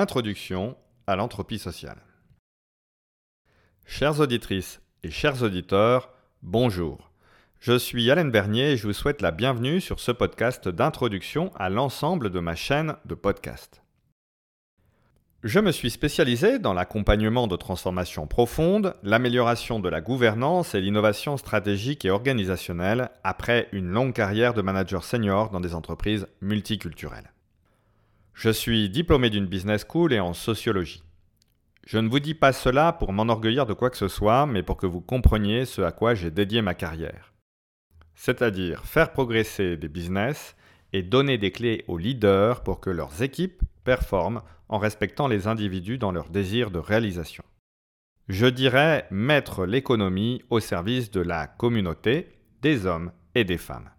Introduction à l'entropie sociale. Chères auditrices et chers auditeurs, bonjour. Je suis Alain Bernier et je vous souhaite la bienvenue sur ce podcast d'introduction à l'ensemble de ma chaîne de podcast. Je me suis spécialisé dans l'accompagnement de transformations profondes, l'amélioration de la gouvernance et l'innovation stratégique et organisationnelle après une longue carrière de manager senior dans des entreprises multiculturelles. Je suis diplômé d'une business school et en sociologie. Je ne vous dis pas cela pour m'enorgueillir de quoi que ce soit, mais pour que vous compreniez ce à quoi j'ai dédié ma carrière. C'est-à-dire faire progresser des business et donner des clés aux leaders pour que leurs équipes performent en respectant les individus dans leur désir de réalisation. Je dirais mettre l'économie au service de la communauté, des hommes et des femmes.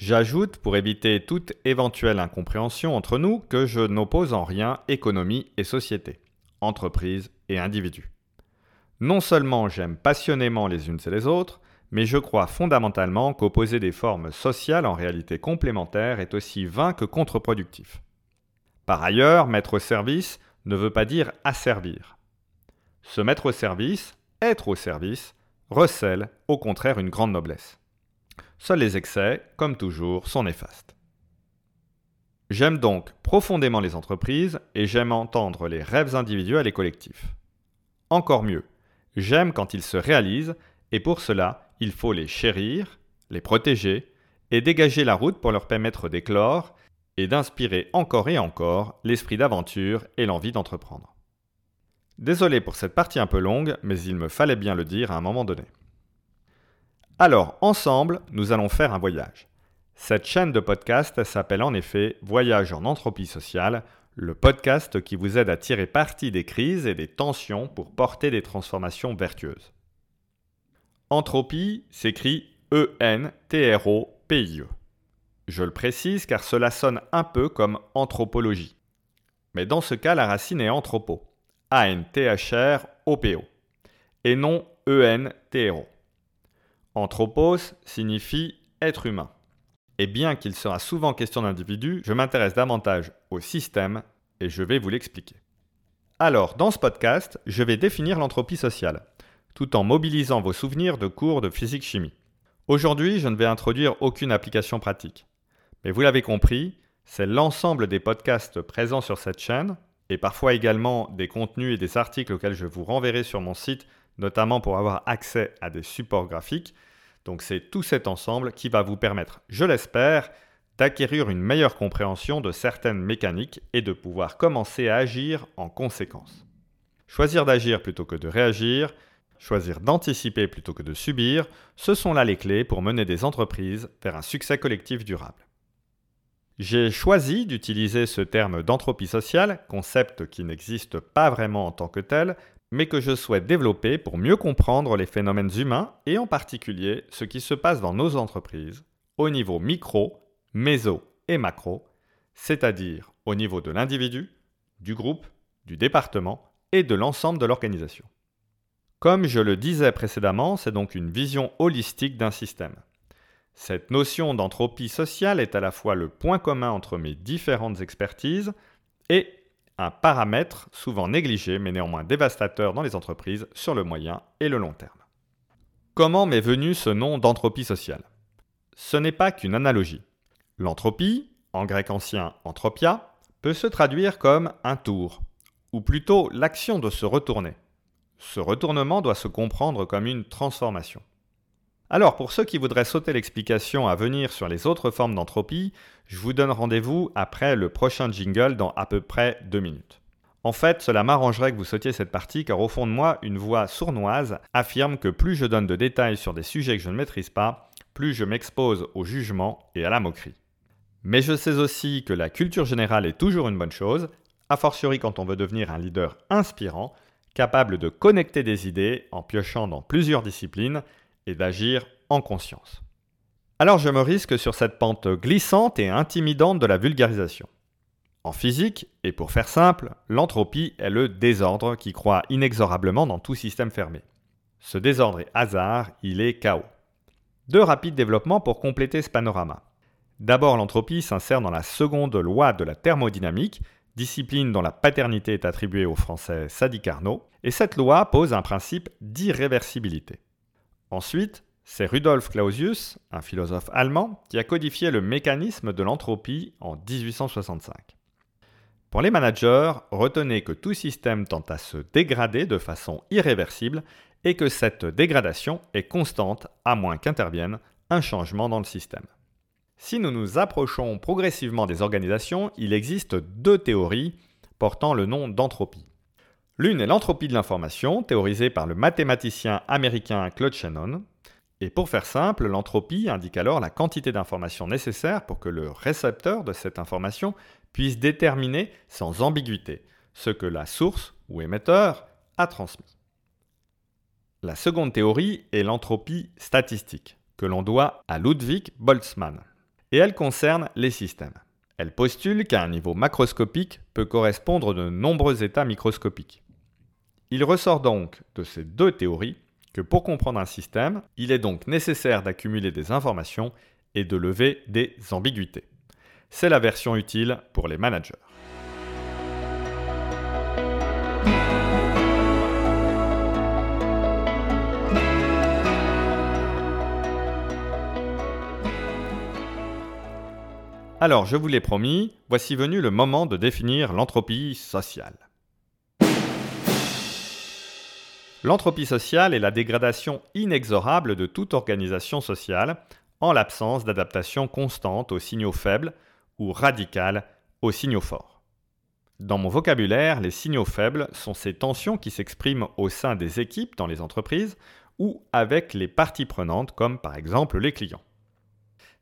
J'ajoute, pour éviter toute éventuelle incompréhension entre nous, que je n'oppose en rien économie et société, entreprise et individu. Non seulement j'aime passionnément les unes et les autres, mais je crois fondamentalement qu'opposer des formes sociales en réalité complémentaires est aussi vain que contre-productif. Par ailleurs, mettre au service ne veut pas dire asservir. Se mettre au service, être au service, recèle au contraire une grande noblesse. Seuls les excès, comme toujours, sont néfastes. J'aime donc profondément les entreprises et j'aime entendre les rêves individuels et collectifs. Encore mieux, j'aime quand ils se réalisent et pour cela, il faut les chérir, les protéger et dégager la route pour leur permettre d'éclore et d'inspirer encore et encore l'esprit d'aventure et l'envie d'entreprendre. Désolé pour cette partie un peu longue, mais il me fallait bien le dire à un moment donné. Alors, ensemble, nous allons faire un voyage. Cette chaîne de podcast s'appelle en effet Voyage en entropie sociale, le podcast qui vous aide à tirer parti des crises et des tensions pour porter des transformations vertueuses. Entropie s'écrit E-N-T-R-O-P-I-E. Je le précise car cela sonne un peu comme anthropologie. Mais dans ce cas, la racine est anthropo, A-N-T-H-R-O-P-O, et non E-N-T-R-O. Anthropos signifie être humain. Et bien qu'il sera souvent question d'individus, je m'intéresse davantage au système et je vais vous l'expliquer. Alors, dans ce podcast, je vais définir l'entropie sociale, tout en mobilisant vos souvenirs de cours de physique-chimie. Aujourd'hui, je ne vais introduire aucune application pratique. Mais vous l'avez compris, c'est l'ensemble des podcasts présents sur cette chaîne, et parfois également des contenus et des articles auxquels je vous renverrai sur mon site notamment pour avoir accès à des supports graphiques. Donc c'est tout cet ensemble qui va vous permettre, je l'espère, d'acquérir une meilleure compréhension de certaines mécaniques et de pouvoir commencer à agir en conséquence. Choisir d'agir plutôt que de réagir, choisir d'anticiper plutôt que de subir, ce sont là les clés pour mener des entreprises vers un succès collectif durable. J'ai choisi d'utiliser ce terme d'entropie sociale, concept qui n'existe pas vraiment en tant que tel, mais que je souhaite développer pour mieux comprendre les phénomènes humains et en particulier ce qui se passe dans nos entreprises au niveau micro, méso et macro, c'est-à-dire au niveau de l'individu, du groupe, du département et de l'ensemble de l'organisation. Comme je le disais précédemment, c'est donc une vision holistique d'un système. Cette notion d'entropie sociale est à la fois le point commun entre mes différentes expertises et un paramètre souvent négligé mais néanmoins dévastateur dans les entreprises sur le moyen et le long terme. Comment m'est venu ce nom d'entropie sociale? Ce n'est pas qu'une analogie. L'entropie, en grec ancien anthropia, peut se traduire comme un tour, ou plutôt l'action de se retourner. Ce retournement doit se comprendre comme une transformation. Alors, pour ceux qui voudraient sauter l'explication à venir sur les autres formes d'entropie, je vous donne rendez-vous après le prochain jingle dans à peu près deux minutes. En fait, cela m'arrangerait que vous sautiez cette partie car au fond de moi, une voix sournoise affirme que plus je donne de détails sur des sujets que je ne maîtrise pas, plus je m'expose au jugement et à la moquerie. Mais je sais aussi que la culture générale est toujours une bonne chose, a fortiori quand on veut devenir un leader inspirant, capable de connecter des idées en piochant dans plusieurs disciplines et d'agir en conscience. Alors je me risque sur cette pente glissante et intimidante de la vulgarisation. En physique, et pour faire simple, l'entropie est le désordre qui croît inexorablement dans tout système fermé. Ce désordre est hasard, il est chaos. Deux rapides développements pour compléter ce panorama. D'abord, l'entropie s'insère dans la seconde loi de la thermodynamique, discipline dont la paternité est attribuée au français Sadi Carnot, et cette loi pose un principe d'irréversibilité. Ensuite, c'est Rudolf Clausius, un philosophe allemand, qui a codifié le mécanisme de l'entropie en 1865. Pour les managers, retenez que tout système tend à se dégrader de façon irréversible et que cette dégradation est constante à moins qu'intervienne un changement dans le système. Si nous nous approchons progressivement des organisations, il existe deux théories portant le nom d'entropie. L'une est l'entropie de l'information, théorisée par le mathématicien américain Claude Shannon. Et pour faire simple, l'entropie indique alors la quantité d'informations nécessaire pour que le récepteur de cette information puisse déterminer sans ambiguïté ce que la source ou émetteur a transmis. La seconde théorie est l'entropie statistique, que l'on doit à Ludwig Boltzmann et elle concerne les systèmes. Elle postule qu'à un niveau macroscopique peut correspondre de nombreux états microscopiques. Il ressort donc de ces deux théories que pour comprendre un système, il est donc nécessaire d'accumuler des informations et de lever des ambiguïtés. C'est la version utile pour les managers. Alors, je vous l'ai promis, voici venu le moment de définir l'entropie sociale. L'entropie sociale est la dégradation inexorable de toute organisation sociale en l'absence d'adaptation constante aux signaux faibles ou radicales aux signaux forts. Dans mon vocabulaire, les signaux faibles sont ces tensions qui s'expriment au sein des équipes dans les entreprises ou avec les parties prenantes comme par exemple les clients.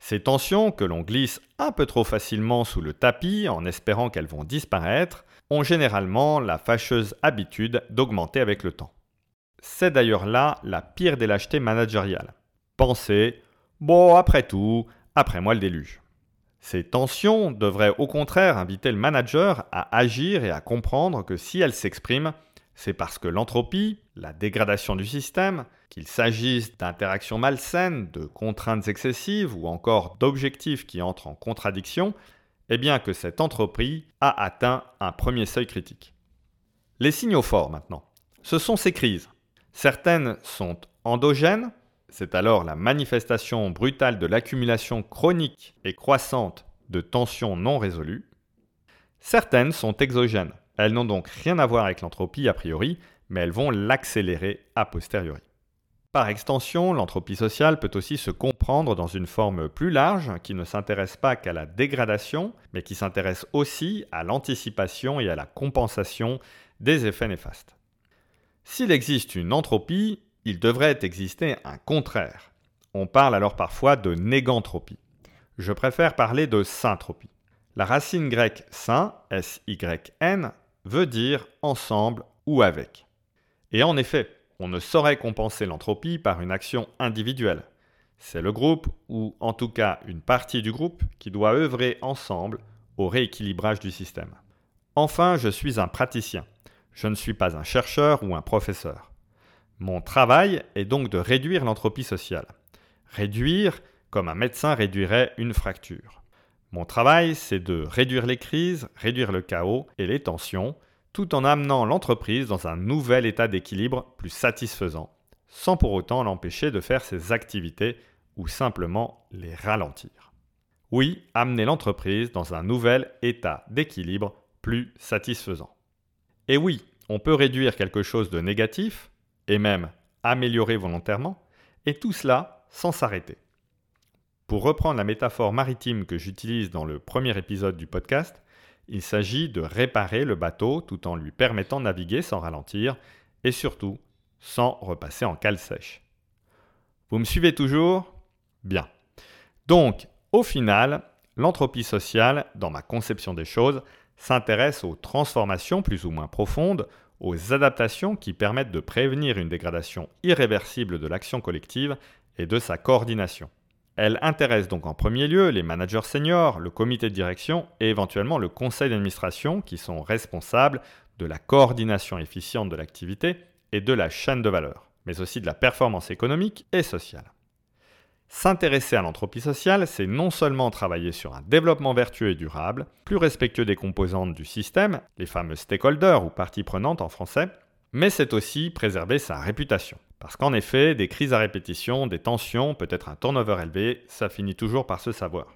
Ces tensions, que l'on glisse un peu trop facilement sous le tapis en espérant qu'elles vont disparaître, ont généralement la fâcheuse habitude d'augmenter avec le temps. C'est d'ailleurs là la pire des lâchetés managériales. Pensez, bon, après tout, après moi le déluge. Ces tensions devraient au contraire inviter le manager à agir et à comprendre que si elles s'expriment, c'est parce que l'entropie, la dégradation du système, qu'il s'agisse d'interactions malsaines, de contraintes excessives ou encore d'objectifs qui entrent en contradiction, eh bien que cette entropie a atteint un premier seuil critique. Les signaux forts maintenant. Ce sont ces crises. Certaines sont endogènes, c'est alors la manifestation brutale de l'accumulation chronique et croissante de tensions non résolues. Certaines sont exogènes, elles n'ont donc rien à voir avec l'entropie a priori, mais elles vont l'accélérer a posteriori. Par extension, l'entropie sociale peut aussi se comprendre dans une forme plus large qui ne s'intéresse pas qu'à la dégradation, mais qui s'intéresse aussi à l'anticipation et à la compensation des effets néfastes. S'il existe une entropie, il devrait exister un contraire. On parle alors parfois de négantropie. Je préfère parler de syntropie. La racine grecque syn, S-Y-N, veut dire ensemble ou avec. Et en effet, on ne saurait compenser l'entropie par une action individuelle. C'est le groupe, ou en tout cas une partie du groupe, qui doit œuvrer ensemble au rééquilibrage du système. Enfin, je suis un praticien. Je ne suis pas un chercheur ou un professeur. Mon travail est donc de réduire l'entropie sociale. Réduire comme un médecin réduirait une fracture. Mon travail, c'est de réduire les crises, réduire le chaos et les tensions, tout en amenant l'entreprise dans un nouvel état d'équilibre plus satisfaisant, sans pour autant l'empêcher de faire ses activités ou simplement les ralentir. Oui, amener l'entreprise dans un nouvel état d'équilibre plus satisfaisant. Et oui, on peut réduire quelque chose de négatif, et même améliorer volontairement, et tout cela sans s'arrêter. Pour reprendre la métaphore maritime que j'utilise dans le premier épisode du podcast, il s'agit de réparer le bateau tout en lui permettant de naviguer sans ralentir et surtout sans repasser en cale sèche. Vous me suivez toujours? Bien. Donc, au final, l'entropie sociale, dans ma conception des choses, s'intéresse aux transformations plus ou moins profondes, aux adaptations qui permettent de prévenir une dégradation irréversible de l'action collective et de sa coordination. Elle intéresse donc en premier lieu les managers seniors, le comité de direction et éventuellement le conseil d'administration qui sont responsables de la coordination efficiente de l'activité et de la chaîne de valeur, mais aussi de la performance économique et sociale. S'intéresser à l'entropie sociale, c'est non seulement travailler sur un développement vertueux et durable, plus respectueux des composantes du système, les fameux stakeholders ou parties prenantes en français, mais c'est aussi préserver sa réputation. Parce qu'en effet, des crises à répétition, des tensions, peut-être un turnover élevé, ça finit toujours par se savoir.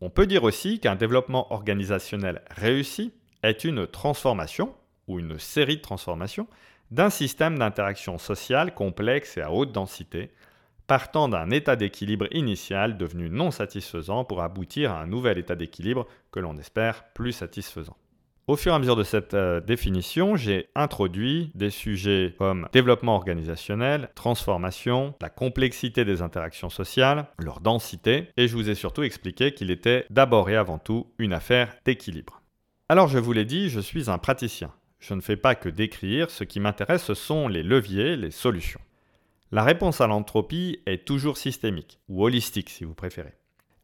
On peut dire aussi qu'un développement organisationnel réussi est une transformation, ou une série de transformations, d'un système d'interaction sociale complexe et à haute densité, partant d'un état d'équilibre initial devenu non satisfaisant pour aboutir à un nouvel état d'équilibre que l'on espère plus satisfaisant. Au fur et à mesure de cette euh, définition, j'ai introduit des sujets comme développement organisationnel, transformation, la complexité des interactions sociales, leur densité, et je vous ai surtout expliqué qu'il était d'abord et avant tout une affaire d'équilibre. Alors je vous l'ai dit, je suis un praticien. Je ne fais pas que décrire, ce qui m'intéresse ce sont les leviers, les solutions. La réponse à l'entropie est toujours systémique, ou holistique si vous préférez.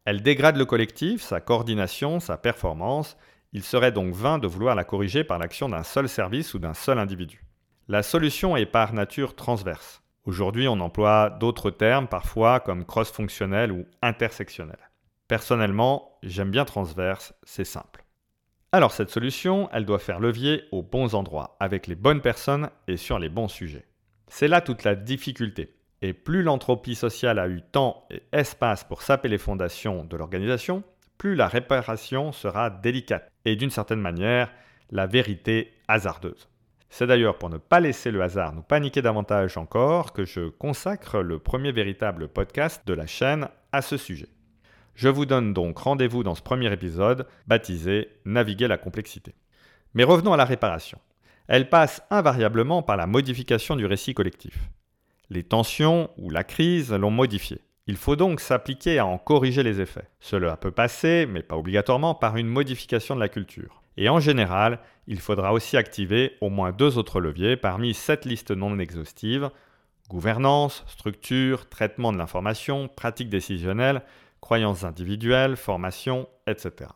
Elle dégrade le collectif, sa coordination, sa performance, il serait donc vain de vouloir la corriger par l'action d'un seul service ou d'un seul individu. La solution est par nature transverse. Aujourd'hui, on emploie d'autres termes parfois comme cross-fonctionnel ou intersectionnel. Personnellement, j'aime bien transverse, c'est simple. Alors cette solution, elle doit faire levier aux bons endroits, avec les bonnes personnes et sur les bons sujets. C'est là toute la difficulté. Et plus l'entropie sociale a eu temps et espace pour saper les fondations de l'organisation, plus la réparation sera délicate et d'une certaine manière la vérité hasardeuse. C'est d'ailleurs pour ne pas laisser le hasard nous paniquer davantage encore que je consacre le premier véritable podcast de la chaîne à ce sujet. Je vous donne donc rendez-vous dans ce premier épisode baptisé Naviguer la complexité. Mais revenons à la réparation. Elle passe invariablement par la modification du récit collectif. Les tensions ou la crise l'ont modifié. Il faut donc s'appliquer à en corriger les effets. Cela peut passer, mais pas obligatoirement, par une modification de la culture. Et en général, il faudra aussi activer au moins deux autres leviers parmi cette liste non exhaustive gouvernance, structure, traitement de l'information, pratique décisionnelle, croyances individuelles, formation, etc.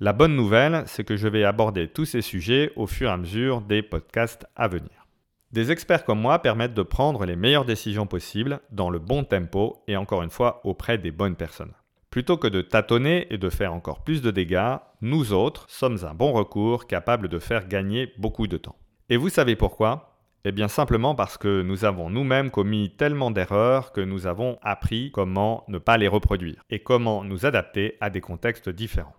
La bonne nouvelle, c'est que je vais aborder tous ces sujets au fur et à mesure des podcasts à venir. Des experts comme moi permettent de prendre les meilleures décisions possibles dans le bon tempo et encore une fois auprès des bonnes personnes. Plutôt que de tâtonner et de faire encore plus de dégâts, nous autres sommes un bon recours capable de faire gagner beaucoup de temps. Et vous savez pourquoi? Eh bien simplement parce que nous avons nous-mêmes commis tellement d'erreurs que nous avons appris comment ne pas les reproduire et comment nous adapter à des contextes différents.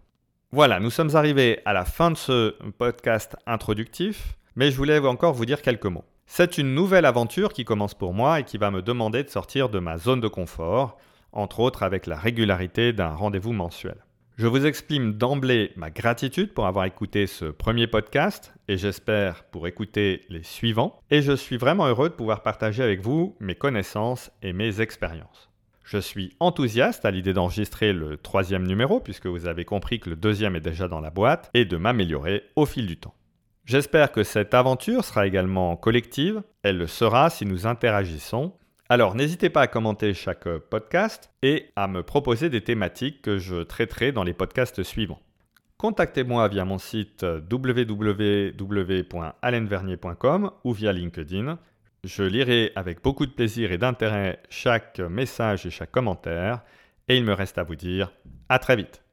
Voilà, nous sommes arrivés à la fin de ce podcast introductif, mais je voulais encore vous dire quelques mots. C'est une nouvelle aventure qui commence pour moi et qui va me demander de sortir de ma zone de confort, entre autres avec la régularité d'un rendez-vous mensuel. Je vous exprime d'emblée ma gratitude pour avoir écouté ce premier podcast et j'espère pour écouter les suivants. Et je suis vraiment heureux de pouvoir partager avec vous mes connaissances et mes expériences. Je suis enthousiaste à l'idée d'enregistrer le troisième numéro puisque vous avez compris que le deuxième est déjà dans la boîte et de m'améliorer au fil du temps. J'espère que cette aventure sera également collective. Elle le sera si nous interagissons. Alors n'hésitez pas à commenter chaque podcast et à me proposer des thématiques que je traiterai dans les podcasts suivants. Contactez-moi via mon site www.alenvernier.com ou via LinkedIn. Je lirai avec beaucoup de plaisir et d'intérêt chaque message et chaque commentaire. Et il me reste à vous dire à très vite.